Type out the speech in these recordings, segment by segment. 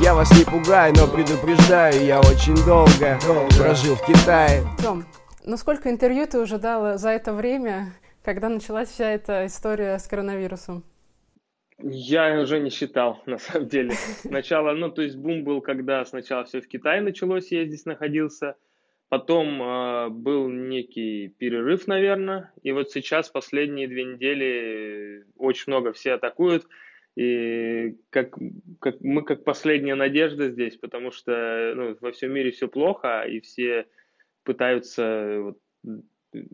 Я вас не пугаю, но предупреждаю, я очень долго, долго прожил в Китае. Тём, ну сколько интервью ты уже дал за это время, когда началась вся эта история с коронавирусом? Я уже не считал, на самом деле. Сначала, ну, то есть бум был, когда сначала все в Китае началось, я здесь находился. Потом э, был некий перерыв, наверное. И вот сейчас, последние две недели, очень много все атакуют. И как, как, мы как последняя надежда здесь, потому что ну, во всем мире все плохо, и все пытаются вот,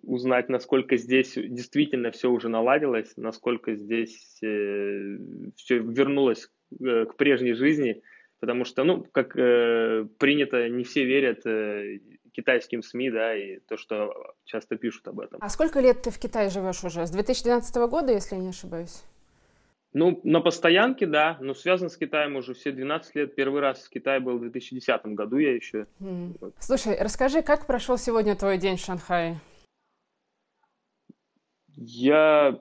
узнать, насколько здесь действительно все уже наладилось, насколько здесь э, все вернулось э, к прежней жизни, потому что, ну, как э, принято, не все верят э, китайским СМИ, да, и то, что часто пишут об этом. А сколько лет ты в Китае живешь уже? С 2012 года, если я не ошибаюсь? Ну, на постоянке, да, но связан с Китаем уже все 12 лет. Первый раз в Китае был в 2010 году я еще. Mm. Слушай, расскажи, как прошел сегодня твой день в Шанхае? Я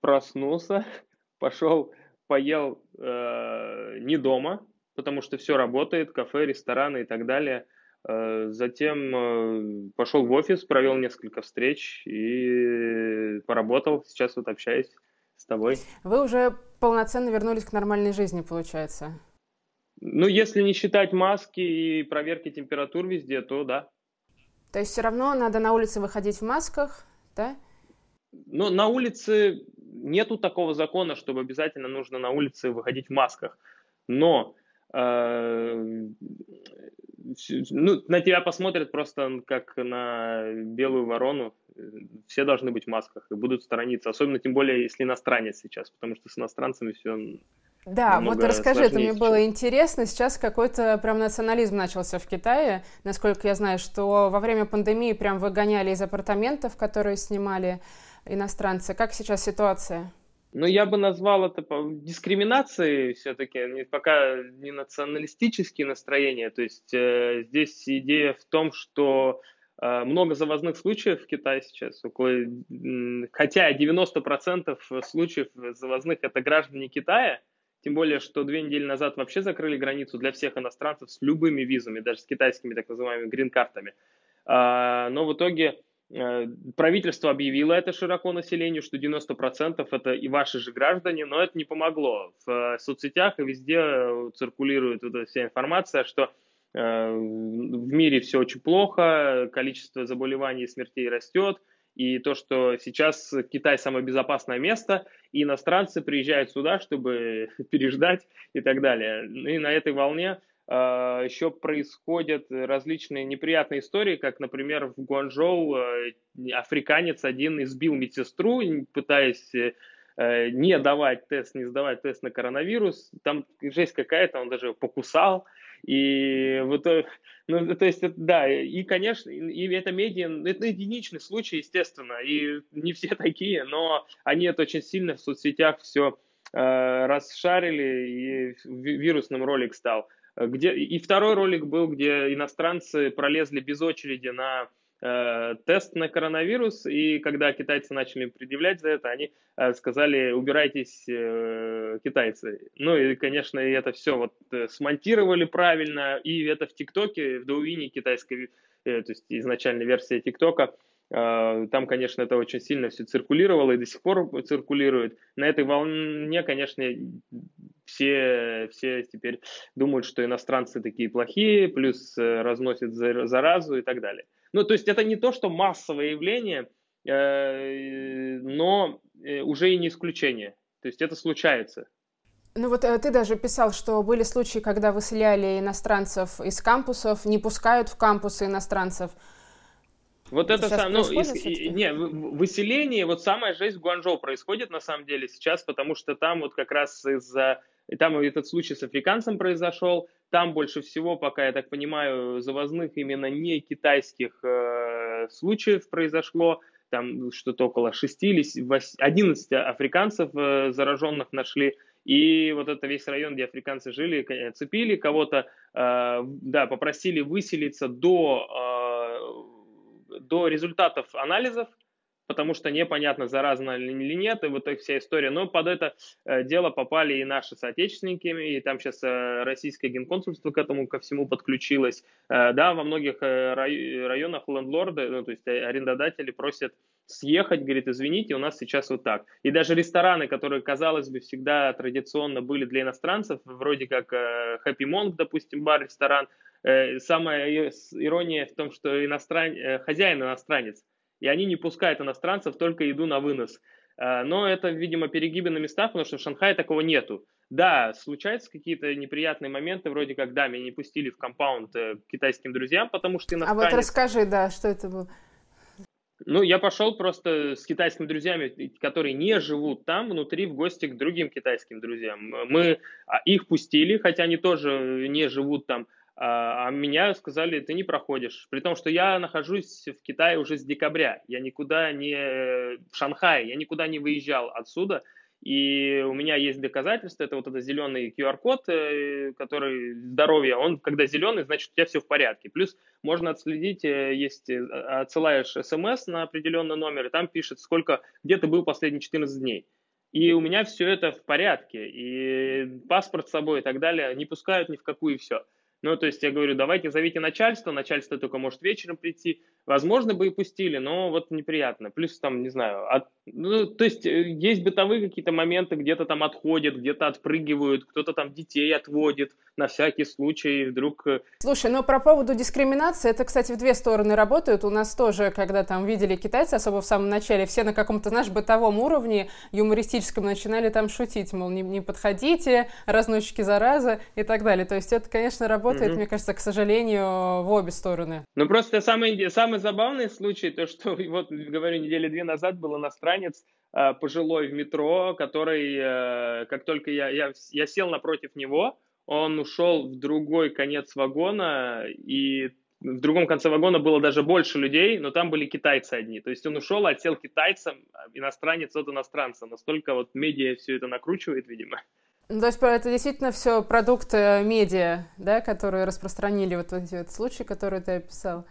проснулся, пошел, поел э, не дома, потому что все работает, кафе, рестораны и так далее. Э, затем э, пошел в офис, провел несколько встреч и поработал. Сейчас вот общаюсь тобой. Вы уже полноценно вернулись к нормальной жизни, получается? Ну, если не считать маски и проверки температур везде, то да. То есть все равно надо на улице выходить в масках, да? Ну, на улице нету такого закона, чтобы обязательно нужно на улице выходить в масках. Но э, ну, на тебя посмотрят просто как на белую ворону. Все должны быть в масках и будут сторониться. Особенно, тем более, если иностранец сейчас, потому что с иностранцами все да, вот расскажи, это мне было интересно. Сейчас какой-то прям национализм начался в Китае. Насколько я знаю, что во время пандемии прям выгоняли из апартаментов, которые снимали иностранцы. Как сейчас ситуация? Ну, я бы назвал это дискриминацией все-таки, пока не националистические настроения. То есть э, здесь идея в том, что э, много завозных случаев в Китае сейчас, около, хотя 90% случаев завозных это граждане Китая, тем более, что две недели назад вообще закрыли границу для всех иностранцев с любыми визами, даже с китайскими так называемыми грин-картами. А, но в итоге Э, правительство объявило это широко населению, что 90% это и ваши же граждане, но это не помогло. В э, соцсетях и везде э, циркулирует вот эта вся информация, что в мире все очень плохо, количество заболеваний и смертей растет, и то, что сейчас Китай самое безопасное место, и иностранцы приезжают сюда, чтобы переждать и так далее. И на этой волне еще происходят различные неприятные истории, как, например, в Гуанчжоу э, африканец один избил медсестру, пытаясь э, не давать тест, не сдавать тест на коронавирус. Там жесть какая-то, он даже покусал. И вот, ну, то есть, да, и, конечно, и это медиа, это единичный случай, естественно, и не все такие, но они это очень сильно в соцсетях все э, расшарили, и вирусным ролик стал. Э, где... И второй ролик был, где иностранцы пролезли без очереди на э, тест на коронавирус, и когда китайцы начали предъявлять за это, они э, сказали, убирайтесь, китайцы. Ну и, конечно, это все вот смонтировали правильно, и это в ТикТоке, в Доуине китайской, то есть изначальная версия ТикТока, там, конечно, это очень сильно все циркулировало и до сих пор циркулирует. На этой волне, конечно, все, все теперь думают, что иностранцы такие плохие, плюс э, разносят заразу и так далее. Ну, то есть это не то, что массовое явление, э, но э, уже и не исключение. То есть это случается. Ну вот ты даже писал, что были случаи, когда выселяли иностранцев из кампусов, не пускают в кампусы иностранцев. Вот это, сам, ну, из, не, выселение, вот самая жесть в Гуанчжоу происходит на самом деле сейчас, потому что там вот как раз из-за и там этот случай с африканцем произошел. Там больше всего, пока я так понимаю, завозных именно не китайских э, случаев произошло. Там что-то около 6 или 11 африканцев э, зараженных нашли. И вот это весь район, где африканцы жили, цепили кого-то, э, да, попросили выселиться до, э, до результатов анализов, потому что непонятно, заразно или нет, и вот эта вся история. Но под это э, дело попали и наши соотечественники, и там сейчас э, российское генконсульство к этому ко всему подключилось. Э, да, во многих районах лендлорды, ну, то есть арендодатели просят съехать, говорит, извините, у нас сейчас вот так. И даже рестораны, которые, казалось бы, всегда традиционно были для иностранцев, вроде как Happy Monk, допустим, бар-ресторан, самая ирония в том, что иностран... хозяин иностранец, и они не пускают иностранцев, только еду на вынос. А, но это, видимо, перегибы на местах, потому что в Шанхае такого нету. Да, случаются какие-то неприятные моменты, вроде как, да, меня не пустили в компаунд э, к китайским друзьям, потому что иностранец... А вот расскажи, да, что это было? Ну, я пошел просто с китайскими друзьями, которые не живут там, внутри, в гости к другим китайским друзьям. Мы а, их пустили, хотя они тоже не живут там, а, а меня сказали, ты не проходишь. При том, что я нахожусь в Китае уже с декабря. Я никуда не... В Шанхае, я никуда не выезжал отсюда. И у меня есть доказательства, это вот этот зеленый QR-код, э, который здоровье, он когда зеленый, значит у тебя все в порядке. Плюс можно отследить, э, есть, э, отсылаешь смс на определенный номер, и там пишет, сколько, где ты был последние 14 дней. И у меня все это в порядке, и паспорт с собой и так далее, не пускают ни в какую все. Ну, то есть я говорю, давайте зовите начальство, начальство только может вечером прийти. Возможно, бы и пустили, но вот неприятно. Плюс там, не знаю, от, ну, то есть э, есть бытовые какие-то моменты, где-то там отходят, где-то отпрыгивают, кто-то там детей отводит на всякий случай, вдруг... Э, Слушай, ну про поводу дискриминации, это, кстати, в две стороны работают. У нас тоже, когда там видели китайцы, особо в самом начале, все на каком-то, знаешь, бытовом уровне юмористическом начинали там шутить, мол, не, не подходите, разносчики зараза и так далее. То есть это, конечно, работает, mm-hmm. мне кажется, к сожалению, в обе стороны. Ну просто самый, самый забавный случай, то, что, вот, говорю, недели две назад был иностранец, э, пожилой в метро, который, э, как только я, я, я сел напротив него, он ушел в другой конец вагона, и в другом конце вагона было даже больше людей, но там были китайцы одни. То есть он ушел, отсел китайцам, иностранец от иностранца. Настолько вот медиа все это накручивает, видимо. Ну, то есть это действительно все продукты медиа, да, которые распространили вот эти вот случаи, которые ты описал?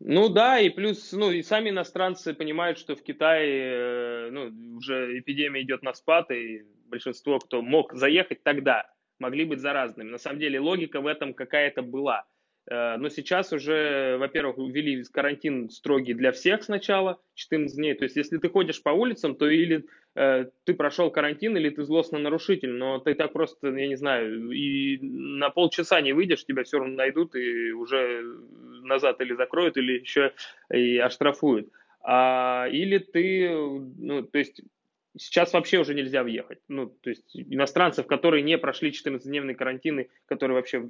Ну да, и плюс, ну и сами иностранцы понимают, что в Китае э, ну, уже эпидемия идет на спад, и большинство, кто мог заехать тогда, могли быть заразными. На самом деле логика в этом какая-то была. Э, но сейчас уже, во-первых, ввели карантин строгий для всех сначала, 14 дней. То есть, если ты ходишь по улицам, то или ты прошел карантин, или ты злостный нарушитель. Но ты так просто, я не знаю, и на полчаса не выйдешь, тебя все равно найдут и уже назад или закроют, или еще и оштрафуют. А, или ты, ну, то есть Сейчас вообще уже нельзя въехать. Ну, то есть иностранцев, которые не прошли 14-дневный карантин, которые вообще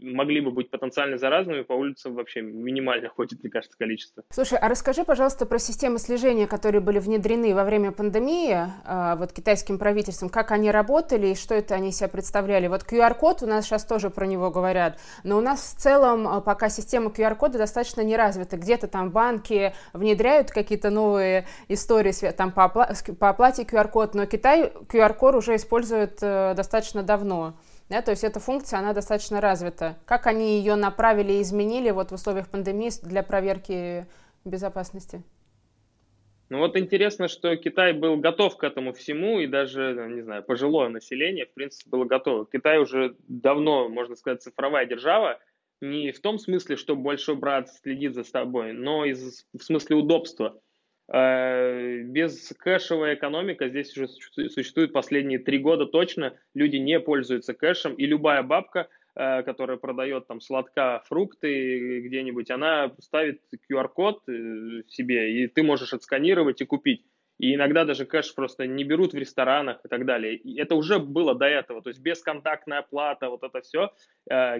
могли бы быть потенциально заразными, по улицам вообще минимально ходит, мне кажется, количество. Слушай, а расскажи, пожалуйста, про системы слежения, которые были внедрены во время пандемии а, вот китайским правительством, как они работали и что это они себя представляли. Вот QR-код у нас сейчас тоже про него говорят, но у нас в целом а, пока система QR-кода достаточно не развита. Где-то там банки внедряют какие-то новые истории там по, опла- по оплате QR-код, но Китай QR-код уже использует э, достаточно давно. Да, то есть эта функция, она достаточно развита. Как они ее направили и изменили вот в условиях пандемии для проверки безопасности? Ну вот интересно, что Китай был готов к этому всему, и даже, не знаю, пожилое население, в принципе, было готово. Китай уже давно, можно сказать, цифровая держава, не в том смысле, что большой брат следит за тобой, но из, в смысле удобства. Э, без кэшевая экономика здесь уже существует последние три года точно. Люди не пользуются кэшем, и любая бабка, э, которая продает там сладка, фрукты где-нибудь, она ставит QR-код э, себе, и ты можешь отсканировать и купить. И иногда даже кэш просто не берут в ресторанах и так далее. И это уже было до этого. То есть бесконтактная оплата, вот это все.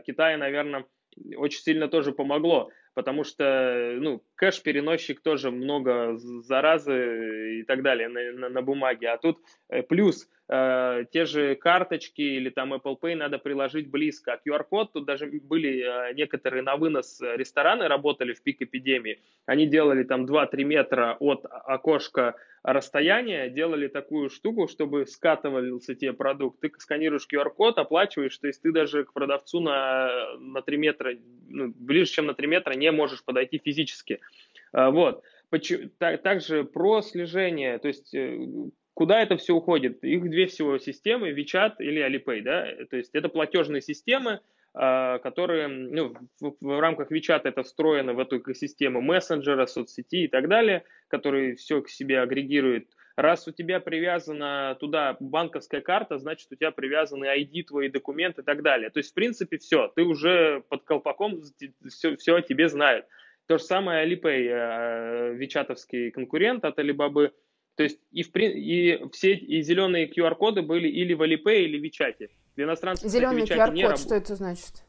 Китай, наверное, очень сильно тоже помогло потому что, ну, кэш-переносчик тоже много заразы и так далее на, на, на бумаге, а тут э, плюс э, те же карточки или там Apple Pay надо приложить близко, а QR-код, тут даже были э, некоторые на вынос рестораны работали в пик эпидемии, они делали там 2-3 метра от окошка расстояния, делали такую штуку, чтобы скатывался тебе продукт. Ты сканируешь QR-код, оплачиваешь, то есть ты даже к продавцу на, на 3 метра, ну, ближе, чем на 3 метра не можешь подойти физически. А, вот. также про слежение, то есть э, куда это все уходит? Их две всего системы, WeChat или Alipay, да, то есть это платежные системы, а, которые ну, в, в рамках WeChat это встроено в эту экосистему мессенджера, соцсети и так далее, которые все к себе агрегируют. Раз у тебя привязана туда банковская карта, значит у тебя привязаны ID, твои документы и так далее. То есть, в принципе, все, ты уже под колпаком, все, все о тебе знают. То же самое Alipay, э, вичатовский конкурент от Alibaba. То есть и, в, и все и зеленые QR-коды были или в Alipay, или в Вичате. Для иностранцев, Зеленый QR-код, что это значит?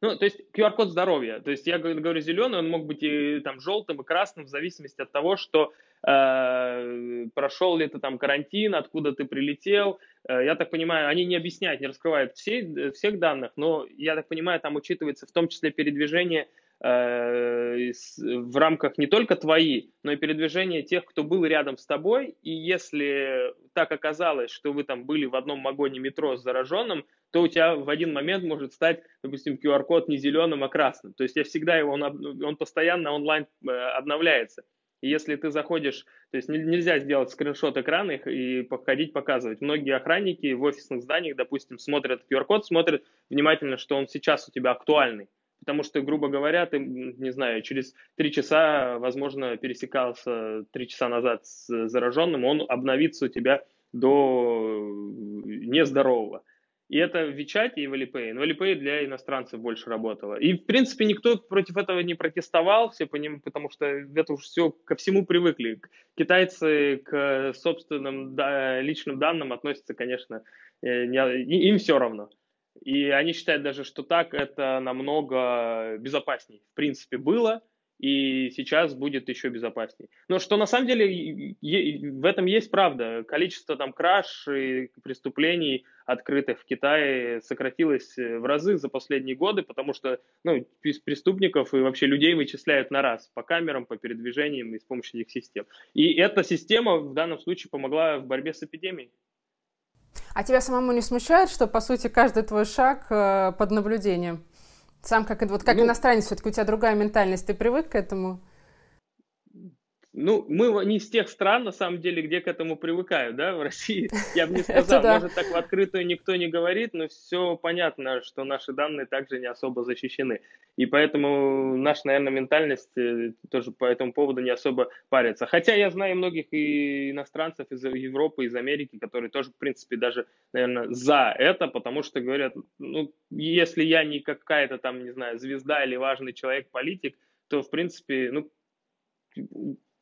Ну, то есть QR-код здоровья. То есть я говорю зеленый, он мог быть и там желтым, и красным в зависимости от того, что э, прошел ли ты там карантин, откуда ты прилетел. Э, я так понимаю, они не объясняют, не раскрывают все, всех данных, но я так понимаю, там учитывается в том числе передвижение э, в рамках не только твои, но и передвижение тех, кто был рядом с тобой. И если так оказалось, что вы там были в одном вагоне метро с зараженным, то у тебя в один момент может стать, допустим, QR-код не зеленым, а красным. То есть я всегда его, он, он постоянно онлайн э, обновляется. И если ты заходишь, то есть нельзя сделать скриншот экрана и походить, показывать. Многие охранники в офисных зданиях, допустим, смотрят QR-код, смотрят внимательно, что он сейчас у тебя актуальный. Потому что, грубо говоря, ты, не знаю, через три часа, возможно, пересекался три часа назад с зараженным, он обновится у тебя до нездорового. И это в Вичате и в Alipay. Но Alipay для иностранцев больше работало. И, в принципе, никто против этого не протестовал, все по ним, потому что это уже все ко всему привыкли. Китайцы к собственным да, личным данным относятся, конечно, э, не, им все равно. И они считают даже, что так это намного безопаснее. В принципе, было – и сейчас будет еще безопаснее. Но что на самом деле в этом есть правда. Количество там краж и преступлений открытых в Китае сократилось э, в разы за последние годы, потому что ну, преступников и вообще людей вычисляют на раз по камерам, по передвижениям и с помощью этих систем. И эта система в данном случае помогла в борьбе с эпидемией. А тебя самому не смущает, что, по сути, каждый твой шаг э, под наблюдением? Сам как, вот как ну, иностранец, все-таки у тебя другая ментальность, ты привык к этому? Ну, мы не из тех стран, на самом деле, где к этому привыкают, да, в России. Я бы не сказал, может, так в открытую никто не говорит, но все понятно, что наши данные также не особо защищены. И поэтому наша, наверное, ментальность э, тоже по этому поводу не особо парится. Хотя я знаю многих и иностранцев из Европы, из Америки, которые тоже, в принципе, даже, наверное, за это, потому что говорят, ну, если я не какая-то там, не знаю, звезда или важный человек-политик, то, в принципе, ну,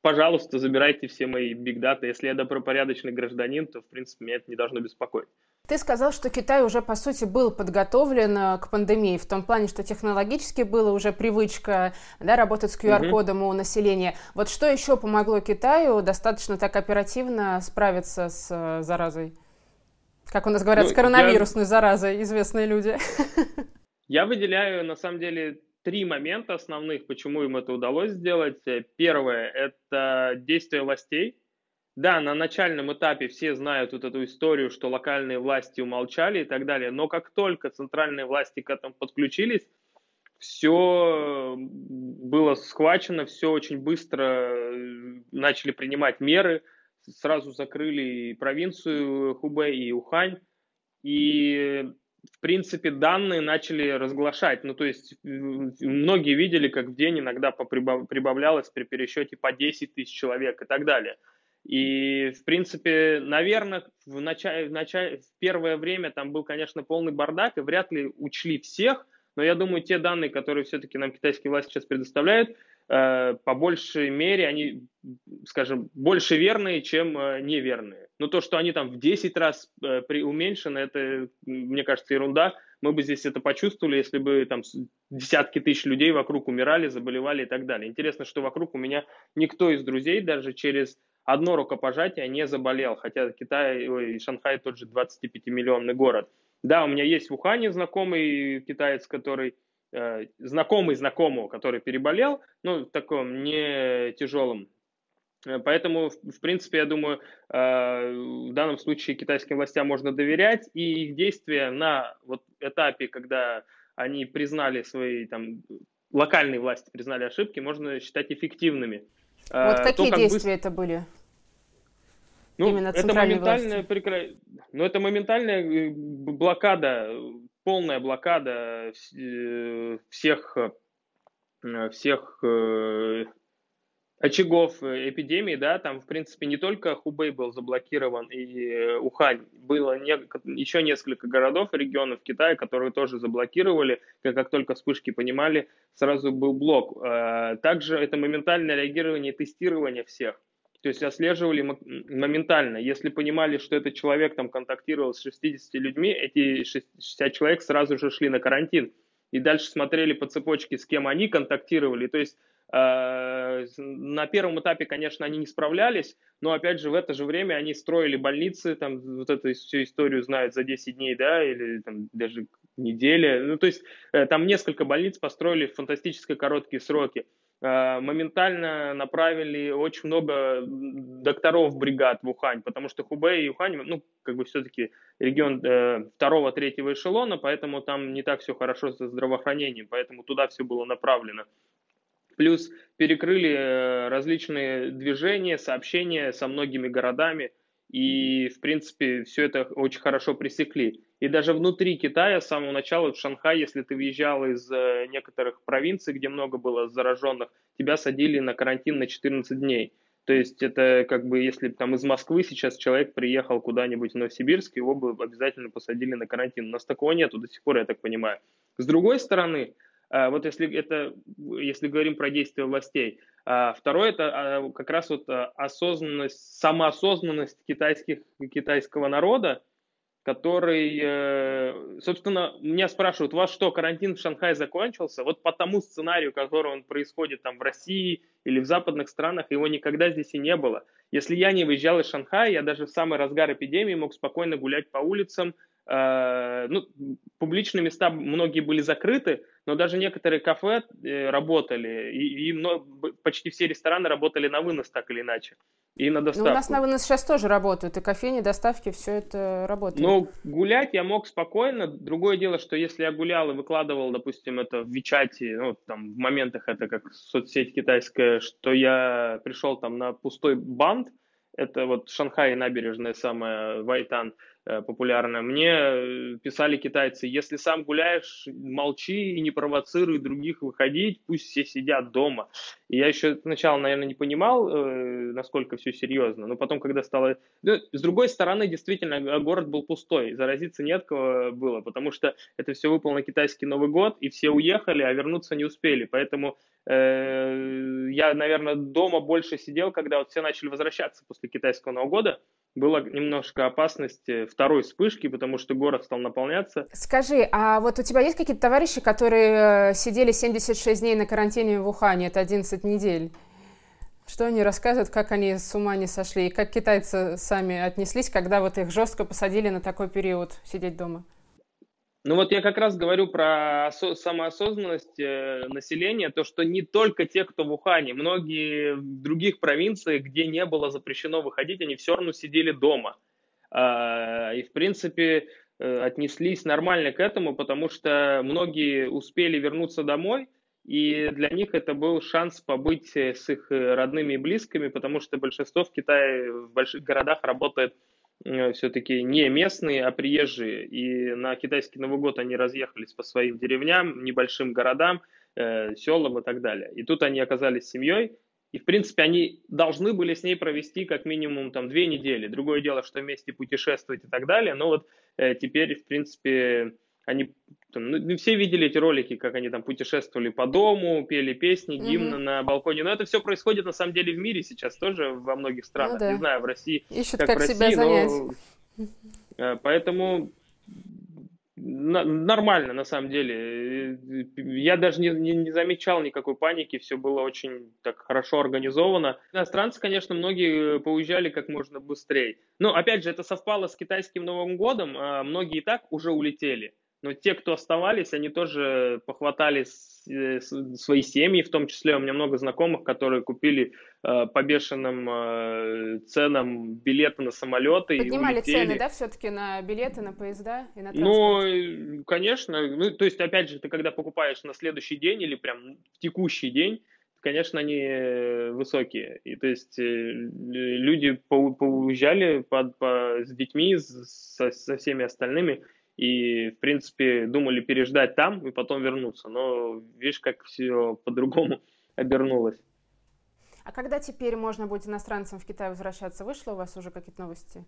пожалуйста, забирайте все мои бигдаты. Если я добропорядочный гражданин, то, в принципе, меня это не должно беспокоить. Ты сказал, что Китай уже, по сути, был подготовлен э, к пандемии, в том плане, что технологически была уже привычка да, работать с QR-кодом угу. у населения. Вот что еще помогло Китаю достаточно так оперативно справиться с э, заразой? Как у нас говорят, ну, с коронавирусной я... заразой, известные люди. Я выделяю, на самом деле, три момента основных, почему им это удалось сделать. Э, первое – это действия властей. Да, на начальном этапе все знают вот эту историю, что локальные власти умолчали и так далее, но как только центральные власти к этому подключились, все было схвачено, все очень быстро э, начали принимать меры, сразу закрыли и провинцию Хубэй, и Ухань, и в принципе, данные начали разглашать. Ну, то есть многие видели, как в день иногда прибавлялось при пересчете по 10 тысяч человек и так далее. И, в принципе, наверное, в, начале, в, начале, в первое время там был, конечно, полный бардак, и вряд ли учли всех, но я думаю, те данные, которые все-таки нам китайские власти сейчас предоставляют, э, по большей мере, они, скажем, больше верные, чем э, неверные. Но то, что они там в 10 раз э, уменьшены, это, мне кажется, ерунда. Мы бы здесь это почувствовали, если бы там десятки тысяч людей вокруг умирали, заболевали и так далее. Интересно, что вокруг у меня никто из друзей даже через одно рукопожатие не заболел, хотя Китай, ой, Шанхай тот же 25-миллионный город. Да, у меня есть в Ухане знакомый китаец, который э, знакомый знакомого, который переболел, ну, в таком не тяжелом. Э, поэтому, в принципе, я думаю, э, в данном случае китайским властям можно доверять, и их действия на вот этапе, когда они признали свои там локальные власти признали ошибки, можно считать эффективными. Вот а, какие то, как действия бы... это были? Ну, Именно это моментальная прекра... ну, это моментальная э, блокада, полная блокада э, всех, э, всех очагов эпидемии, да, там, в принципе, не только Хубей был заблокирован и Ухань, было не, еще несколько городов и регионов Китая, которые тоже заблокировали, как, как только вспышки понимали, сразу был блок. Также это моментальное реагирование и тестирование всех. То есть отслеживали моментально. Если понимали, что этот человек там контактировал с 60 людьми, эти 60 человек сразу же шли на карантин. И дальше смотрели по цепочке, с кем они контактировали. То есть э, на первом этапе, конечно, они не справлялись, но опять же в это же время они строили больницы, там вот эту всю историю знают за 10 дней, да, или там даже недели. Ну, то есть э, там несколько больниц построили в фантастически короткие сроки. Э, моментально направили очень много докторов бригад в Ухань, потому что Хубэй и Ухань, ну, как бы все-таки регион э, второго, третьего эшелона, поэтому там не так все хорошо со здравоохранением, поэтому туда все было направлено. Плюс перекрыли э, различные движения, сообщения со многими городами, и, в принципе, все это очень хорошо пресекли. И даже внутри Китая с самого начала, в Шанхай, если ты въезжал из э, некоторых провинций, где много было зараженных, тебя садили на карантин на 14 дней. То есть это как бы, если там из Москвы сейчас человек приехал куда-нибудь в Новосибирск, его бы обязательно посадили на карантин. У нас такого нету до сих пор, я так понимаю. С другой стороны, вот если это, если говорим про действия властей, э, второе это как раз вот осознанность, самоосознанность китайских, китайского народа, который, э, собственно, меня спрашивают, у вас что, карантин в Шанхае закончился? Вот по тому сценарию, который он происходит там в России или в западных странах, его никогда здесь и не было. Если я не выезжал из Шанхая, я даже в самый разгар эпидемии мог спокойно гулять по улицам. Э, ну, публичные места многие были закрыты, но даже некоторые кафе э, работали, и, и почти все рестораны работали на вынос так или иначе и на доставку. Ну, у нас на вынос сейчас тоже работают, и кофейни, доставки, все это работает. Ну, гулять я мог спокойно. Другое дело, что если я гулял и выкладывал, допустим, это в Вичате, ну, там, в моментах это как соцсеть китайская, что я пришел там на пустой бант, это вот Шанхай набережная самая, Вайтан, популярная. Мне э, писали китайцы, если сам гуляешь, молчи и не провоцируй других выходить, пусть все сидят дома. И я еще сначала, наверное, не понимал, э, насколько все серьезно, но потом, когда стало... Ну, с другой стороны, действительно, город был пустой, заразиться нет кого было, потому что это все выпало на китайский Новый год, и все уехали, а вернуться не успели. Поэтому э, я, наверное, дома больше сидел, когда вот все начали возвращаться после китайского Нового года, была немножко опасность второй вспышки, потому что город стал наполняться. Скажи, а вот у тебя есть какие-то товарищи, которые э, сидели 76 дней на карантине в Ухане, это 11 недель? Что они рассказывают, как они с ума не сошли, и как китайцы сами отнеслись, когда вот их жестко посадили на такой период сидеть дома? Ну вот я как раз говорю про самоосознанность э, населения, то, что не только те, кто в Ухане, многие в других провинциях, где не было запрещено выходить, они все равно сидели дома. Э, и, в принципе, э, отнеслись нормально к этому, потому что многие успели вернуться домой, и для них это был шанс побыть с их родными и близкими, потому что большинство в Китае, в больших городах работает Э, все-таки не местные, а приезжие. И на китайский Новый год они разъехались по своим деревням, небольшим городам, э, селам и так далее. И тут они оказались семьей, и, в принципе, они должны были с ней провести как минимум там две недели. Другое дело, что вместе путешествовать и так далее. Но вот э, теперь, в принципе, они там, ну, все видели эти ролики, как они там путешествовали по дому, пели песни, гимны mm-hmm. на балконе. Но это все происходит на самом деле в мире сейчас тоже во многих странах. Ну, да. Не знаю, в России. Ищут как, как в России, себя занять. Но, э, поэтому нормально, на самом деле. Я даже не, не, не замечал никакой паники, все было очень так хорошо организовано. Иностранцы, конечно, многие поуезжали как можно быстрее. Но, опять же, это совпало с китайским Новым годом, а многие и так уже улетели. Но те, кто оставались, они тоже похватали э, свои семьи, в том числе у меня много знакомых, которые купили э, по бешеным э, ценам билеты на самолеты. Поднимали цены, да, все-таки на билеты, на поезда и на транспорт? Ну, конечно. Ну, то есть, опять же, ты когда покупаешь на следующий день или прям в текущий день, конечно, они высокие. И то есть люди поуезжали по, по, с детьми, со, со всеми остальными, и, в принципе, думали переждать там и потом вернуться. Но видишь, как все по-другому обернулось. А когда теперь можно будет иностранцам в Китай возвращаться? Вышло у вас уже какие-то новости?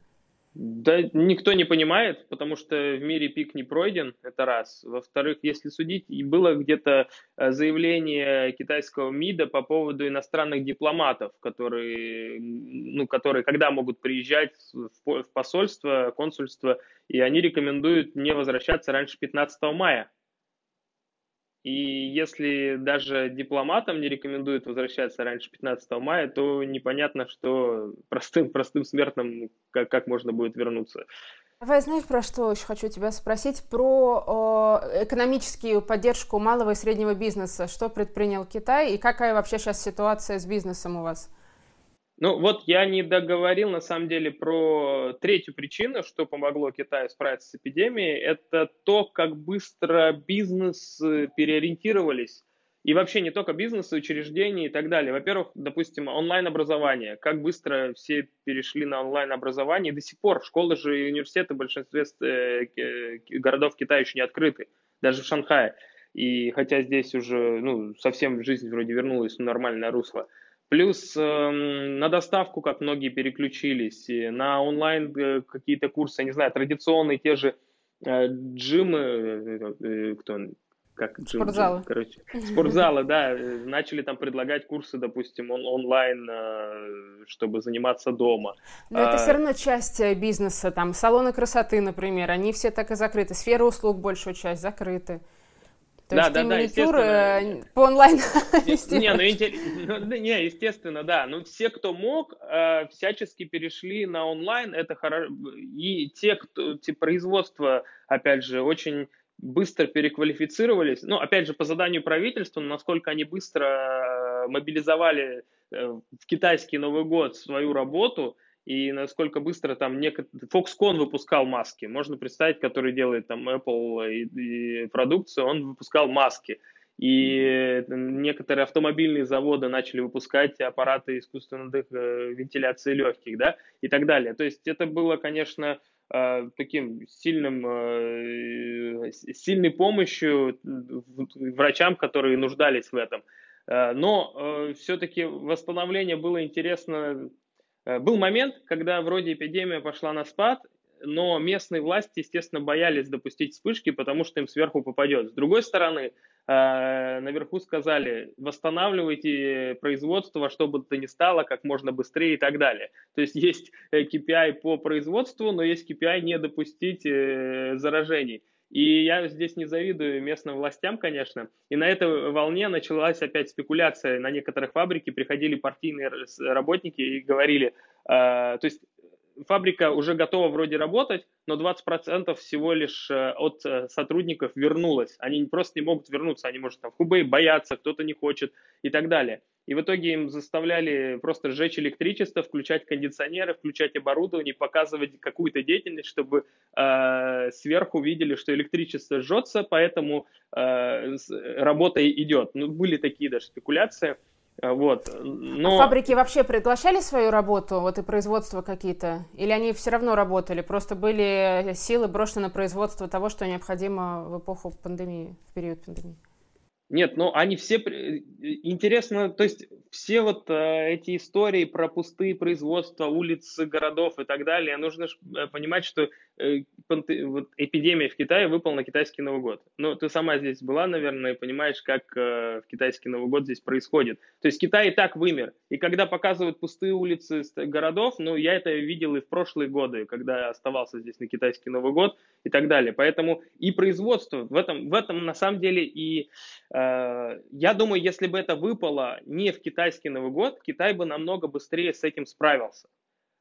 Да никто не понимает, потому что в мире пик не пройден, это раз. Во-вторых, если судить, было где-то э, заявление китайского МИДа по поводу иностранных дипломатов, которые, ну, которые когда могут приезжать в посольство, консульство, и они рекомендуют не возвращаться раньше 15 мая. И если даже дипломатам не рекомендуют возвращаться раньше 15 мая, то непонятно, что простым, простым смертным как, как можно будет вернуться. Давай, знаешь, про что еще хочу тебя спросить? Про о, экономическую поддержку малого и среднего бизнеса. Что предпринял Китай и какая вообще сейчас ситуация с бизнесом у вас? Ну вот я не договорил на самом деле про третью причину, что помогло Китаю справиться с эпидемией. Это то, как быстро бизнес переориентировались. И вообще не только бизнесы, учреждения и так далее. Во-первых, допустим, онлайн-образование. Как быстро все перешли на онлайн-образование. И до сих пор школы же и университеты в большинстве э, городов Китая еще не открыты. Даже в Шанхае. И хотя здесь уже ну, совсем жизнь вроде вернулась в нормальное русло. Плюс э, на доставку, как многие переключились, на онлайн э, какие-то курсы, не знаю, традиционные те же э, джимы, э, э, кто как джим, спортзалы. Джим, короче, спортзалы, да, э, начали там предлагать курсы, допустим, он, онлайн, э, чтобы заниматься дома. Но а, это все равно часть бизнеса, там салоны красоты, например, они все так и закрыты, сфера услуг большую часть закрыты. То да, есть да, ты да, маникюр э, по онлайн не, ну, ну, не, естественно, да. Ну, все, кто мог, э, всячески перешли на онлайн. Это хорошо. И те, кто, те производства, опять же, очень быстро переквалифицировались. Ну, опять же, по заданию правительства, насколько они быстро э, мобилизовали в китайский Новый год свою работу, и насколько быстро там некоторые... Foxconn выпускал маски. Можно представить, который делает там Apple и, и продукцию, он выпускал маски. И некоторые автомобильные заводы начали выпускать аппараты искусственной. Э, вентиляции легких, да, и так далее. То есть это было, конечно, э, таким сильным, э, сильной помощью врачам, которые нуждались в этом. Но все-таки восстановление было интересно был момент, когда вроде эпидемия пошла на спад, но местные власти, естественно, боялись допустить вспышки, потому что им сверху попадет. С другой стороны, э, наверху сказали, восстанавливайте производство во что бы то ни стало, как можно быстрее и так далее. То есть есть KPI э, по производству, но есть KPI не допустить заражений. И я здесь не завидую местным властям, конечно. И на этой волне началась опять спекуляция. На некоторых фабрике приходили партийные работники и говорили, э, то есть фабрика уже готова вроде работать, но 20% всего лишь э, от э, сотрудников вернулось. Они просто не могут вернуться, они, может, там в Хубей боятся, кто-то не хочет и так далее. И в итоге им заставляли просто сжечь электричество, включать кондиционеры, включать оборудование, показывать какую-то деятельность, чтобы э, сверху видели, что электричество жжется, поэтому э, работа идет. Ну, были такие даже спекуляции. Э, вот. Но... А фабрики вообще приглашали свою работу, вот и производство какие-то? Или они все равно работали, просто были силы брошены на производство того, что необходимо в эпоху пандемии, в период пандемии? Нет, ну они все интересно, то есть все вот э, эти истории про пустые производства, улицы, городов и так далее, нужно э, понимать, что э, вот эпидемия в Китае выпала на китайский Новый год. Ну, ты сама здесь была, наверное, и понимаешь, как э, в китайский Новый год здесь происходит. То есть Китай и так вымер. И когда показывают пустые улицы городов, ну, я это видел и в прошлые годы, когда оставался здесь на китайский Новый год и так далее. Поэтому и производство в этом, в этом на самом деле и Э, я думаю, если бы это выпало не в китайский Новый год, Китай бы намного быстрее с этим справился.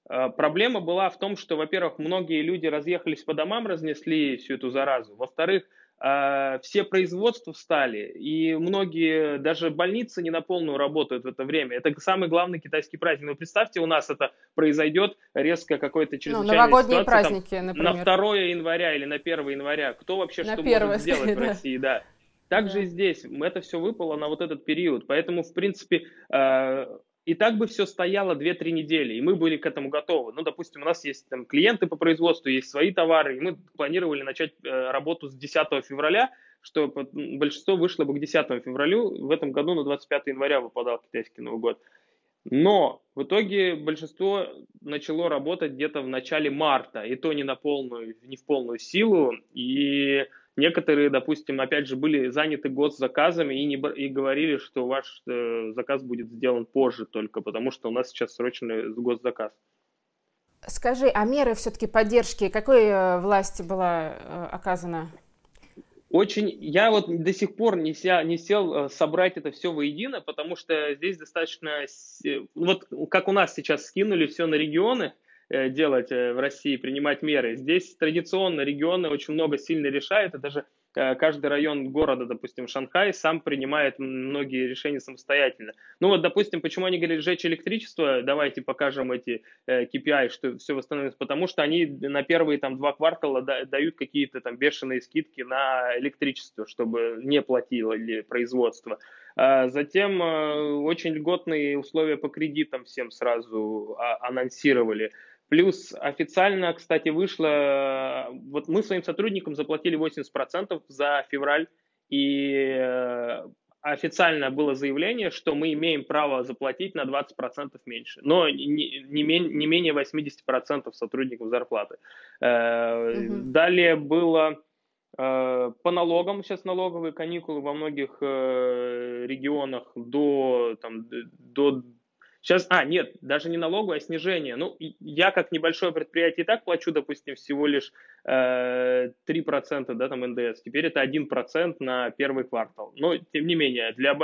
Э, проблема была в том, что, во-первых, многие люди разъехались по домам, разнесли всю эту заразу. Во-вторых, э, все производства встали, и многие, даже больницы не на полную работают в это время. Это самый главный китайский праздник. Но представьте, у нас это произойдет резко какой-то чрезвычайной ну, новогодние ситуации, праздники, там, например. На 2 января или на 1 января. Кто вообще на что 1, может сделать в России, да. Также да. и здесь это все выпало на вот этот период. Поэтому, в принципе, э, и так бы все стояло 2-3 недели, и мы были к этому готовы. Ну, допустим, у нас есть там клиенты по производству, есть свои товары, и мы планировали начать э, работу с 10 февраля, что большинство вышло бы к 10 февралю. В этом году на 25 января выпадал китайский Новый год. Но в итоге большинство начало работать где-то в начале марта, и то не на полную, не в полную силу. И некоторые, допустим, опять же, были заняты госзаказами и, не, и говорили, что ваш э, заказ будет сделан позже только, потому что у нас сейчас срочный госзаказ. Скажи, а меры все-таки поддержки какой э, власти была э, оказана? Очень, я вот до сих пор не, ся, не сел э, собрать это все воедино, потому что здесь достаточно, вот как у нас сейчас скинули все на регионы, э, делать э, в России, принимать меры. Здесь традиционно регионы очень много сильно решают, и даже Э, каждый район города, допустим, Шанхай, сам принимает многие решения самостоятельно. Ну вот, допустим, почему они говорили сжечь электричество, давайте покажем эти э, KPI, что все восстановится, потому что они на первые там два квартала дают какие-то там бешеные скидки на электричество, чтобы не платило или производство. А затем э, очень льготные условия по кредитам всем сразу а, анонсировали. Плюс официально, кстати, вышло, вот мы своим сотрудникам заплатили 80% за февраль, и э, официально было заявление, что мы имеем право заплатить на 20% меньше, но не, не, не менее 80% сотрудников зарплаты. Угу. Далее было э, по налогам, сейчас налоговые каникулы во многих регионах до, там, до Сейчас, а, нет, даже не налогу, а снижение. Ну, я как небольшое предприятие и так плачу, допустим, всего лишь э, 3% да, там НДС. Теперь это 1% на первый квартал. Но, тем не менее, для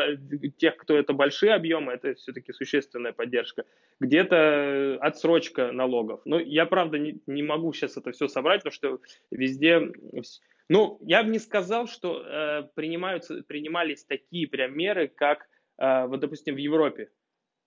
тех, кто это большие объемы, это все-таки существенная поддержка. Где-то отсрочка налогов. Но я, правда, не, не могу сейчас это все собрать, потому что везде... Ну, я бы не сказал, что э, принимаются, принимались такие прям меры, как, э, вот, допустим, в Европе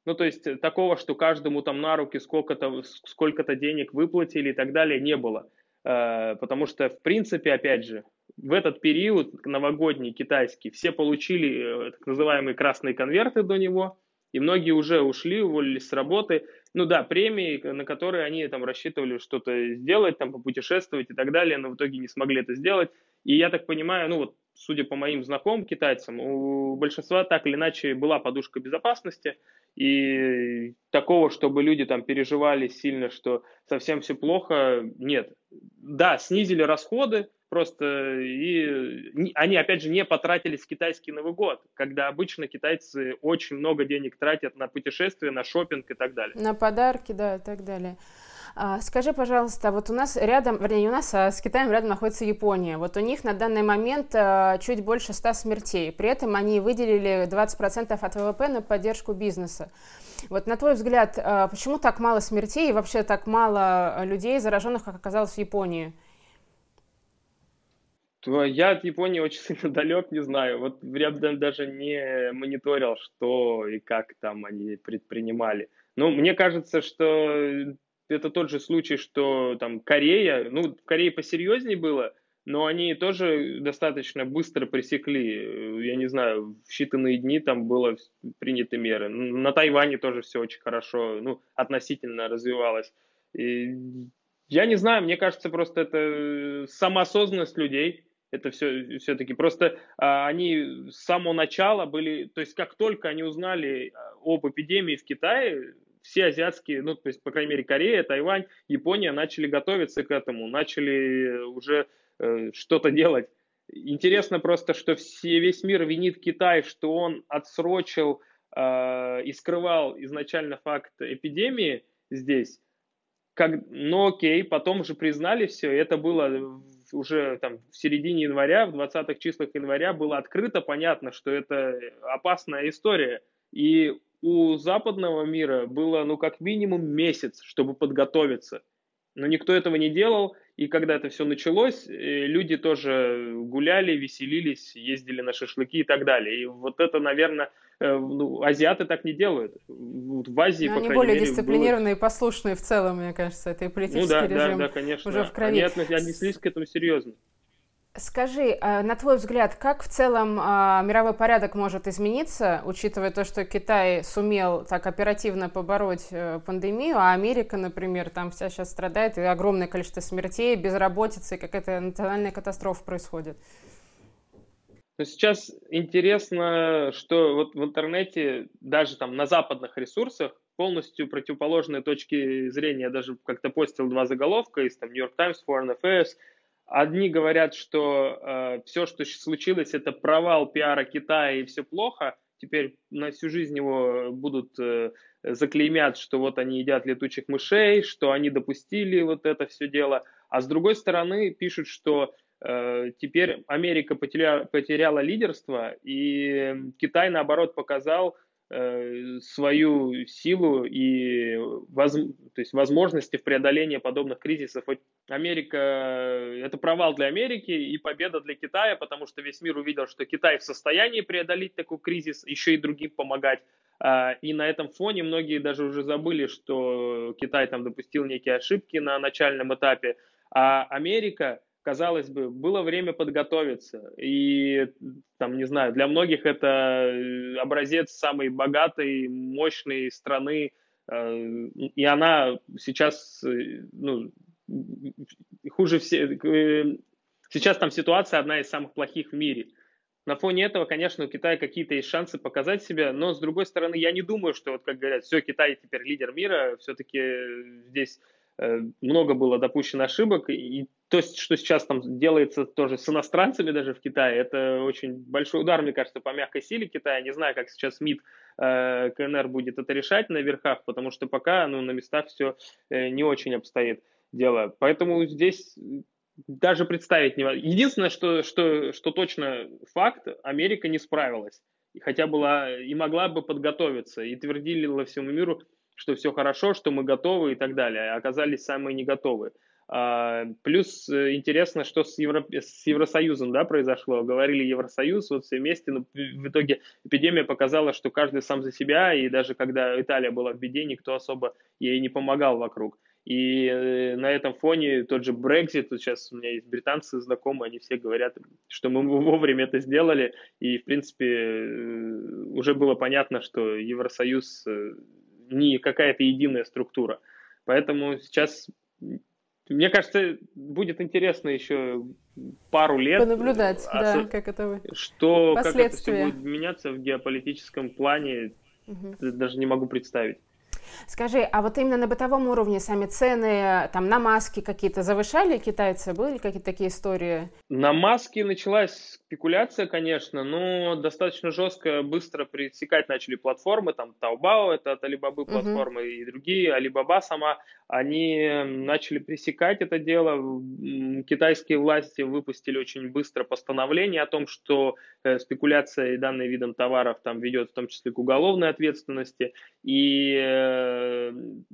ну, то есть э, такого, что каждому там на руки сколько-то сколько денег выплатили и так далее, не было. Э, потому что, в принципе, опять же, в этот период новогодний китайский все получили э, так называемые красные конверты до него, и многие уже ушли, уволились с работы. Ну да, премии, на которые они там рассчитывали что-то сделать, там попутешествовать и так далее, но в итоге не смогли это сделать. И я так понимаю, ну вот, судя по моим знакомым китайцам, у большинства так или иначе была подушка безопасности, и такого, чтобы люди там переживали сильно, что совсем все плохо, нет. Да, снизили расходы, просто и они, опять же, не потратились в китайский Новый год, когда обычно китайцы очень много денег тратят на путешествия, на шопинг и так далее. На подарки, да, и так далее. А, скажи, пожалуйста, вот у нас рядом, вернее, не у нас, а с Китаем рядом находится Япония. Вот у них на данный момент а, чуть больше 100 смертей. При этом они выделили 20% от ВВП на поддержку бизнеса. Вот на твой взгляд, почему так мало смертей и вообще так мало людей, зараженных, как оказалось в Японии? Я от Японии очень сильно далек, не знаю. Вот я даже не мониторил, что и как там они предпринимали. Ну, мне кажется, что это тот же случай, что там Корея, ну, в Корее посерьезнее было, но они тоже достаточно быстро пресекли, я не знаю, в считанные дни там было приняты меры. На Тайване тоже все очень хорошо, ну, относительно развивалось. И я не знаю, мне кажется, просто это самоосознанность людей, это все все-таки просто а, они с самого начала были, то есть как только они узнали об эпидемии в Китае, все азиатские, ну, то есть, по крайней мере, Корея, Тайвань, Япония начали готовиться к этому, начали уже э, что-то делать. Интересно просто, что все, весь мир винит Китай, что он отсрочил э, и скрывал изначально факт эпидемии здесь. Как, но окей, потом же признали все, это было уже там в середине января, в 20-х числах января было открыто понятно, что это опасная история. И у западного мира было, ну, как минимум месяц, чтобы подготовиться. Но никто этого не делал, и когда это все началось, э, люди тоже гуляли, веселились, ездили на шашлыки и так далее. И вот это, наверное, э, ну, азиаты так не делают. В Азии, Но по они более мере, дисциплинированные было... и послушные в целом, мне кажется, это и политический ну, да, режим да, да, конечно. уже в крови. Они отнеслись к этому серьезно. Скажи, а, на твой взгляд, как в целом а, мировой порядок может измениться, учитывая то, что Китай сумел так оперативно побороть э, пандемию, а Америка, например, там вся сейчас страдает, и огромное количество смертей, безработицы, какая-то национальная катастрофа происходит? Но сейчас интересно, что вот в интернете, даже там на западных ресурсах, полностью противоположные точки зрения. Я даже как-то постил два заголовка из там New York Times, Foreign Affairs – Одни говорят, что э, все, что случилось, это провал пиара Китая и все плохо. Теперь на всю жизнь его будут э, заклеймят, что вот они едят летучих мышей, что они допустили вот это все дело. А с другой стороны пишут, что э, теперь Америка потеряла, потеряла лидерство, и Китай, наоборот, показал, Э, свою силу и воз, то есть возможности в преодолении подобных кризисов. Америка – это провал для Америки и победа для Китая, потому что весь мир увидел, что Китай в состоянии преодолеть такой кризис, еще и другим помогать. А, и на этом фоне многие даже уже забыли, что Китай там допустил некие ошибки на начальном этапе, а Америка – казалось бы, было время подготовиться. И, там, не знаю, для многих это э, образец самой богатой, мощной страны. Э, и она сейчас, э, ну, хуже все... Сейчас там ситуация одна из самых плохих в мире. На фоне этого, конечно, у Китая какие-то есть шансы показать себя, но, с другой стороны, я не думаю, что, вот как говорят, все, Китай теперь лидер мира, все-таки здесь много было допущено ошибок, и то, что сейчас там делается тоже с иностранцами даже в Китае, это очень большой удар, мне кажется, по мягкой силе Китая. Не знаю, как сейчас МИД э, КНР будет это решать на верхах, потому что пока ну, на местах все э, не очень обстоит дело. Поэтому здесь даже представить не Единственное, что, что, что точно факт, Америка не справилась. Хотя была и могла бы подготовиться, и твердили всему миру, что все хорошо, что мы готовы и так далее. А оказались самые не готовые. А, плюс э, интересно, что с, Евро... с Евросоюзом да, произошло. Говорили Евросоюз, вот все вместе, но в итоге эпидемия показала, что каждый сам за себя, и даже когда Италия была в беде, никто особо ей не помогал вокруг. И э, на этом фоне тот же Brexit, вот сейчас у меня есть британцы знакомые, они все говорят, что мы вовремя это сделали, и, в принципе, э, уже было понятно, что Евросоюз не какая-то единая структура. Поэтому сейчас мне кажется, будет интересно еще пару лет. Понаблюдать, а да, как это вы. Что, как это все будет меняться в геополитическом плане, угу. даже не могу представить. Скажи, а вот именно на бытовом уровне сами цены там на маски какие-то завышали китайцы? Были какие-то такие истории? На маски началась спекуляция, конечно, но достаточно жестко, быстро пресекать начали платформы, там Taobao, это от Alibaba платформы, uh-huh. и другие, Alibaba сама, они начали пресекать это дело. Китайские власти выпустили очень быстро постановление о том, что э, спекуляция данным видом товаров там ведет в том числе к уголовной ответственности. И э,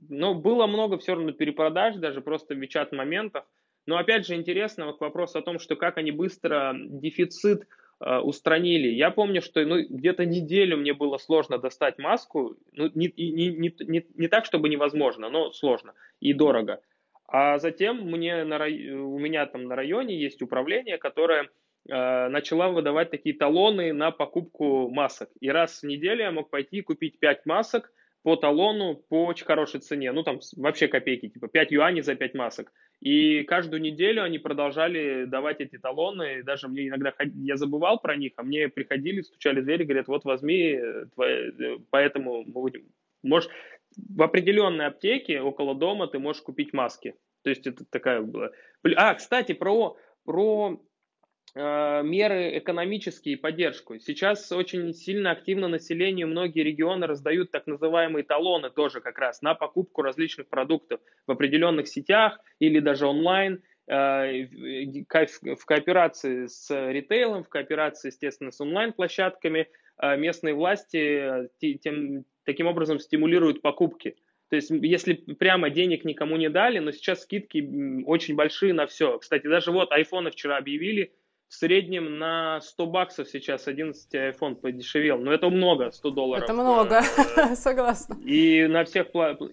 ну, было много все равно перепродаж, даже просто в WeChat моментах. Но опять же интересно вот вопрос о том, что как они быстро дефицит э, устранили. Я помню, что ну, где-то неделю мне было сложно достать маску. Ну, не, не, не, не, не так, чтобы невозможно, но сложно и дорого. А затем мне на, у меня там на районе есть управление, которое э, начала выдавать такие талоны на покупку масок. И раз в неделю я мог пойти купить 5 масок по талону по очень хорошей цене. Ну, там вообще копейки, типа 5 юаней за 5 масок. И каждую неделю они продолжали давать эти талоны. Даже мне иногда я забывал про них, а мне приходили, стучали в дверь, говорят, вот возьми, э, твои, поэтому мы будем... Можешь... В определенной аптеке около дома ты можешь купить маски. То есть это такая была... А, кстати, про, про Э, меры экономические и поддержку. Сейчас очень сильно активно населению многие регионы раздают так называемые талоны тоже как раз на покупку различных продуктов в определенных сетях или даже онлайн э, в кооперации с ритейлом, в кооперации, естественно, с онлайн-площадками э, местные власти тем, таким образом стимулируют покупки. То есть, если прямо денег никому не дали, но сейчас скидки очень большие на все. Кстати, даже вот айфоны вчера объявили в среднем на 100 баксов сейчас 11 iPhone подешевел. Но это много, 100 долларов. Это много, согласна. И на всех...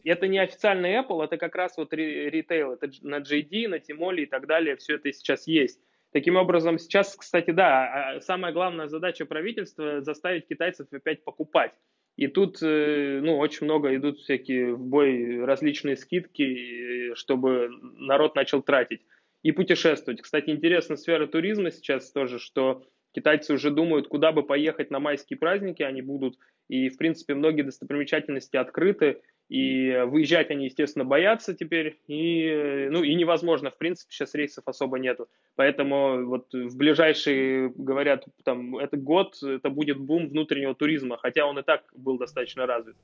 Это не официальный Apple, это как раз вот ритейл. Это на JD, на Тимоле и так далее. Все это сейчас есть. Таким образом, сейчас, кстати, да, а, самая главная задача правительства заставить китайцев опять покупать. И тут, э, ну, очень много идут всякие в бой различные скидки, чтобы народ начал тратить и путешествовать. Кстати, интересна сфера туризма сейчас тоже, что китайцы уже думают, куда бы поехать на майские праздники, они будут, и, в принципе, многие достопримечательности открыты, и выезжать они, естественно, боятся теперь, и, ну, и невозможно, в принципе, сейчас рейсов особо нету. Поэтому вот в ближайшие, говорят, там, этот год, это будет бум внутреннего туризма, хотя он и так был достаточно развит.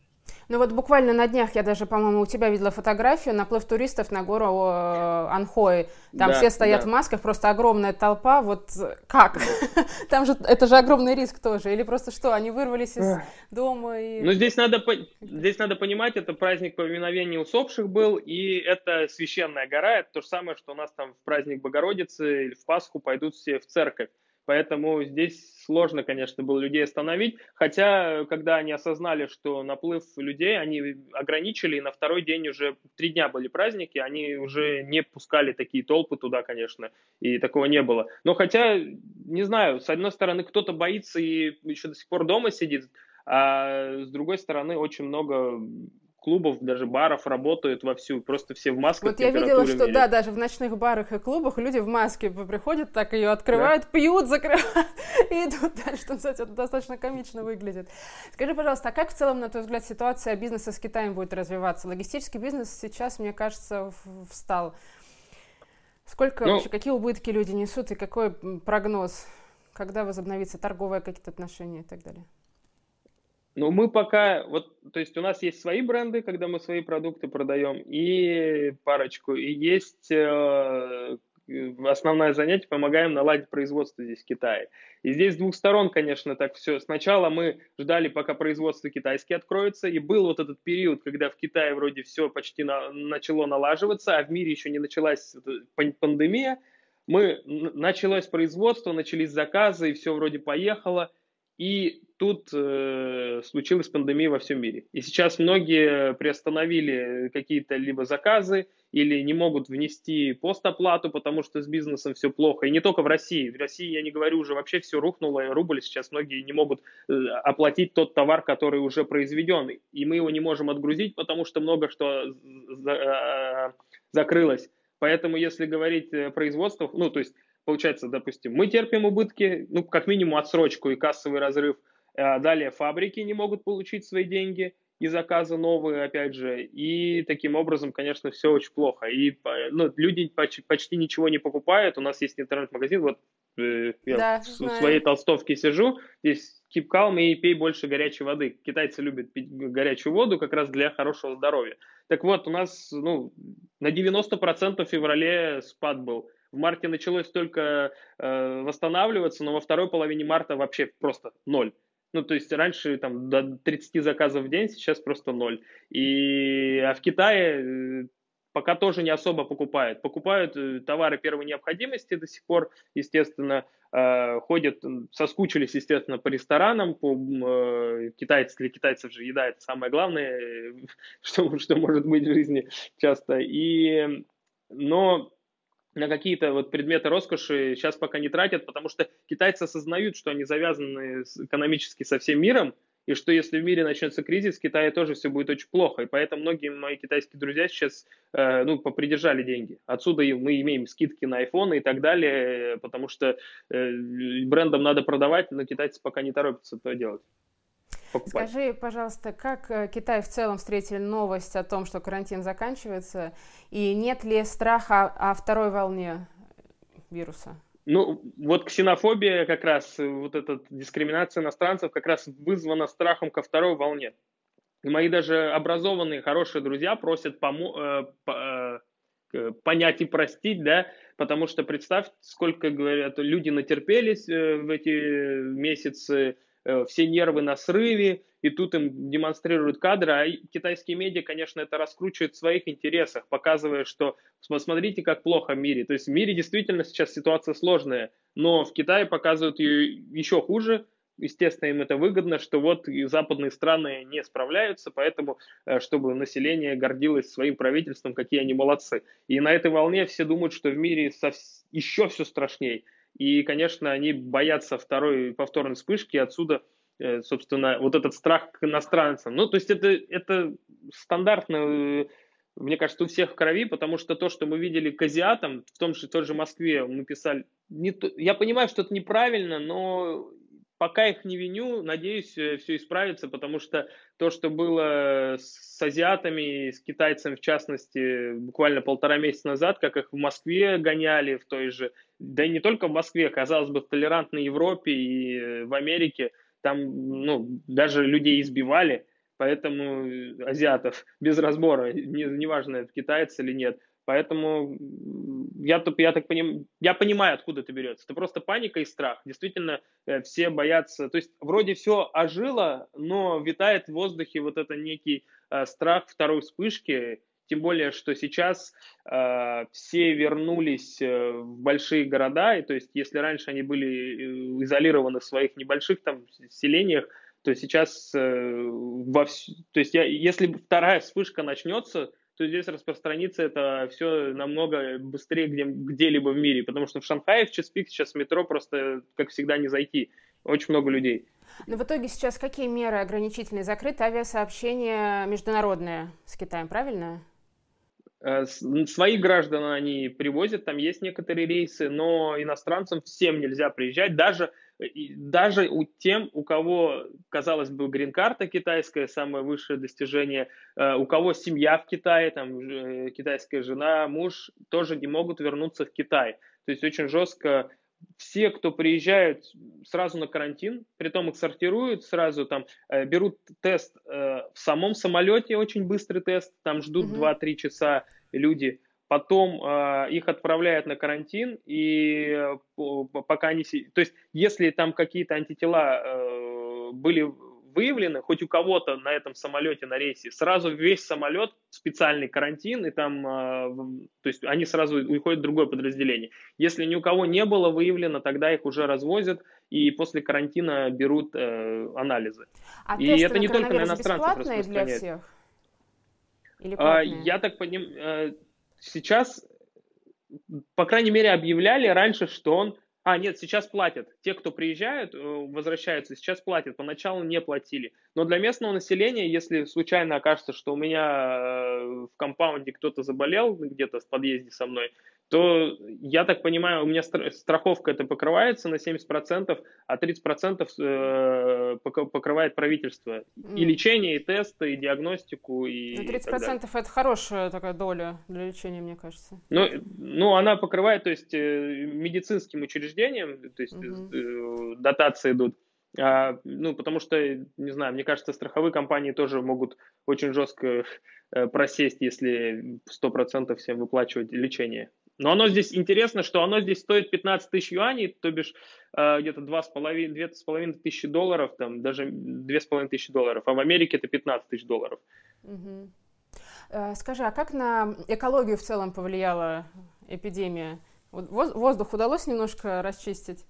Ну вот буквально на днях я даже, по-моему, у тебя видела фотографию, наплыв туристов на гору э, Анхой. Там да, все стоят да. в масках, просто огромная толпа. Вот как? Там же, это же огромный риск тоже. Или просто что, они вырвались из дома и... Ну здесь надо, здесь надо понимать, это праздник поминовения усопших был, и это священная гора. Это то же самое, что у нас там в праздник Богородицы или в Пасху пойдут все в церковь. Поэтому здесь сложно, конечно, было людей остановить. Хотя, когда они осознали, что наплыв людей, они ограничили, и на второй день уже три дня были праздники, они уже не пускали такие толпы туда, конечно, и такого не было. Но хотя, не знаю, с одной стороны, кто-то боится и еще до сих пор дома сидит, а с другой стороны, очень много клубов, даже баров работают вовсю, просто все в масках. Вот я видела, что меряют. да, даже в ночных барах и клубах люди в маске приходят, так ее открывают, да. пьют, закрывают и идут дальше танцевать. Это достаточно комично выглядит. Скажи, пожалуйста, а как в целом, на твой взгляд, ситуация бизнеса с Китаем будет развиваться? Логистический бизнес сейчас, мне кажется, встал. Сколько ну, вообще, какие убытки люди несут и какой прогноз? Когда возобновится торговые какие-то отношения и так далее? Ну, мы пока, вот, то есть у нас есть свои бренды, когда мы свои продукты продаем, и парочку, и есть э, основное занятие, помогаем наладить производство здесь в Китае. И здесь с двух сторон, конечно, так все. Сначала мы ждали, пока производство китайское откроется, и был вот этот период, когда в Китае вроде все почти на, начало налаживаться, а в мире еще не началась пандемия. Мы, началось производство, начались заказы, и все вроде поехало – и тут э, случилась пандемия во всем мире. И сейчас многие приостановили какие-то либо заказы, или не могут внести постоплату, потому что с бизнесом все плохо. И не только в России. В России, я не говорю, уже вообще все рухнуло, и рубль сейчас многие не могут э, оплатить тот товар, который уже произведен. И мы его не можем отгрузить, потому что много что э, закрылось. Поэтому, если говорить о производстве, ну, то есть Получается, допустим, мы терпим убытки, ну, как минимум отсрочку и кассовый разрыв. А далее фабрики не могут получить свои деньги и заказы новые, опять же. И таким образом, конечно, все очень плохо. И ну, люди почти, почти ничего не покупают. У нас есть интернет-магазин, вот э, я да, в знаю. своей толстовке сижу, здесь keep calm и пей больше горячей воды. Китайцы любят пить горячую воду как раз для хорошего здоровья. Так вот, у нас ну, на 90% в феврале спад был. В марте началось только э, восстанавливаться, но во второй половине марта вообще просто ноль. Ну, то есть раньше там до 30 заказов в день, сейчас просто ноль. И, а в Китае э, пока тоже не особо покупают. Покупают э, товары первой необходимости до сих пор, естественно, э, ходят, соскучились, естественно, по ресторанам, по китайцам, для китайцев же еда это самое главное, что, что может быть в жизни часто. И, но на какие-то вот предметы роскоши сейчас пока не тратят, потому что китайцы осознают, что они завязаны экономически со всем миром, и что если в мире начнется кризис, в Китае тоже все будет очень плохо. И поэтому многие мои китайские друзья сейчас э, ну, попридержали деньги. Отсюда мы имеем скидки на айфоны и так далее, потому что э, брендам надо продавать, но китайцы пока не торопятся это делать покупать. Скажи, пожалуйста, как э, Китай в целом встретили новость о том, что карантин заканчивается, и нет ли страха о второй волне вируса? Ну, вот ксенофобия как раз, вот эта дискриминация иностранцев как раз вызвана страхом ко второй волне. И мои даже образованные, хорошие друзья просят помо- э, э, понять и простить, да, потому что представь, сколько, говорят, люди натерпелись в эти месяцы, все нервы на срыве, и тут им демонстрируют кадры, а китайские медиа, конечно, это раскручивают в своих интересах, показывая, что посмотрите, как плохо в мире. То есть в мире действительно сейчас ситуация сложная, но в Китае показывают ее еще хуже, естественно, им это выгодно, что вот западные страны не справляются, поэтому, э, чтобы население гордилось своим правительством, какие они молодцы. И на этой волне все думают, что в мире еще все страшнее. И, конечно, они боятся второй повторной вспышки, отсюда, э, собственно, вот этот страх к иностранцам. Ну, то есть это, это стандартно, э, мне кажется, у всех в крови, потому что то, что мы видели к азиатам, в том же, в той же Москве, мы писали, не я понимаю, что это неправильно, но пока их не виню, надеюсь, э, все исправится, потому что то, что было с азиатами, с китайцами в частности, буквально полтора месяца назад, как их в Москве гоняли, в той же, да и не только в Москве, казалось бы, в толерантной Европе и э, в Америке, там ну, даже людей избивали, поэтому э, азиатов без разбора, неважно, не это китайцы или нет – Поэтому я, я так поним, я понимаю, откуда это берется. Это просто паника и страх. Действительно, э, все боятся. То есть вроде все ожило, но витает в воздухе вот это некий страх второй вспышки. Тем более, что сейчас э, все вернулись э, в большие города, и то есть если раньше они были изолированы в своих небольших там селениях, то сейчас э, во вс... то есть я, если вторая вспышка начнется, то здесь распространится это все намного быстрее где, где-либо в мире, потому что в Шанхае в Чеспик сейчас метро просто, как всегда, не зайти. Очень много людей. Но в итоге сейчас какие меры ограничительные? Закрыто авиасообщение международное с Китаем, правильно? Э, своих граждан они привозят, там есть некоторые рейсы, но иностранцам всем нельзя приезжать, даже, даже у тем, у кого, казалось бы, грин-карта китайская, самое высшее достижение, э, у кого семья в Китае, там э, китайская жена, муж, тоже не могут вернуться в Китай. То есть очень жестко все, кто приезжают сразу на карантин, притом их сортируют сразу, там э, берут тест э, в самом самолете, очень быстрый тест, там ждут mm 2-3 часа люди, потом э, их отправляют на карантин, и э, пока они... То есть, если там какие-то антитела э, были выявлено, хоть у кого-то на этом самолете, на рейсе, сразу весь самолет специальный карантин, и там, э, то есть они сразу уходят в другое подразделение. Если ни у кого не было выявлено, тогда их уже развозят, и после карантина берут э, анализы. А и это не только на иностранцев распространяется. для всех? Или а, я так понимаю, э, сейчас, по крайней мере, объявляли раньше, что он а, нет, сейчас платят. Те, кто приезжают, э, возвращаются, сейчас платят. Поначалу не платили. Но для местного населения, если случайно окажется, что у меня э, в компаунде кто-то заболел где-то в подъезде со мной, то, я так понимаю, у меня страховка это покрывается на 70%, а 30% э, покрывает правительство. И лечение, и тесты, и диагностику. И ну, 30% это хорошая такая доля для лечения, мне кажется. Ну, ну она покрывает, то есть, э, медицинским учреждениям, то есть, угу. дотации идут. А, ну, потому что, не знаю, мне кажется, страховые компании тоже могут очень жестко просесть, если 100% всем выплачивать лечение. Но оно здесь интересно, что оно здесь стоит 15 тысяч юаней, то бишь э, где-то 2,5 тысячи долларов, там даже 2,5 тысячи долларов, а в Америке это 15 тысяч долларов. Угу. Скажи, а как на экологию в целом повлияла эпидемия? Воздух удалось немножко расчистить?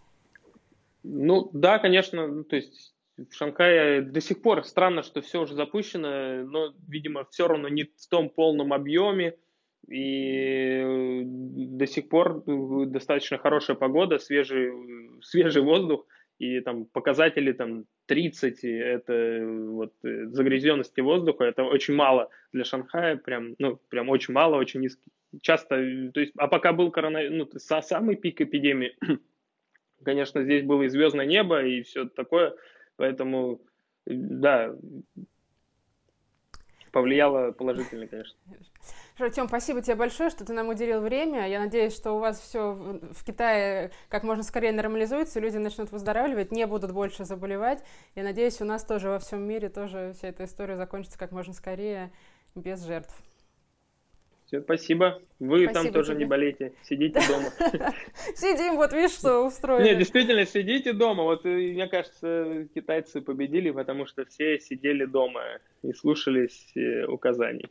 Ну да, конечно, ну, то есть в Шанхае до сих пор странно, что все уже запущено, но, видимо, все равно не в том полном объеме и до сих пор достаточно хорошая погода, свежий, свежий воздух, и там показатели там 30, это вот загрязненности воздуха, это очень мало для Шанхая, прям, ну, прям очень мало, очень низкий. Часто, то есть, а пока был коронавирус, ну, самый пик эпидемии, конечно, здесь было и звездное небо, и все такое, поэтому, да, повлияло положительно, конечно. Артем, спасибо тебе большое, что ты нам уделил время. Я надеюсь, что у вас все в Китае как можно скорее нормализуется, люди начнут выздоравливать, не будут больше заболевать. Я надеюсь, у нас тоже во всем мире тоже вся эта история закончится как можно скорее, без жертв. Все, спасибо. Вы спасибо там тоже тебе. не болейте. Сидите дома. Сидим, вот видишь, что устроили. Нет, действительно, сидите дома. Вот, э, мне кажется, китайцы победили, потому что все сидели дома и слушались э, указаний.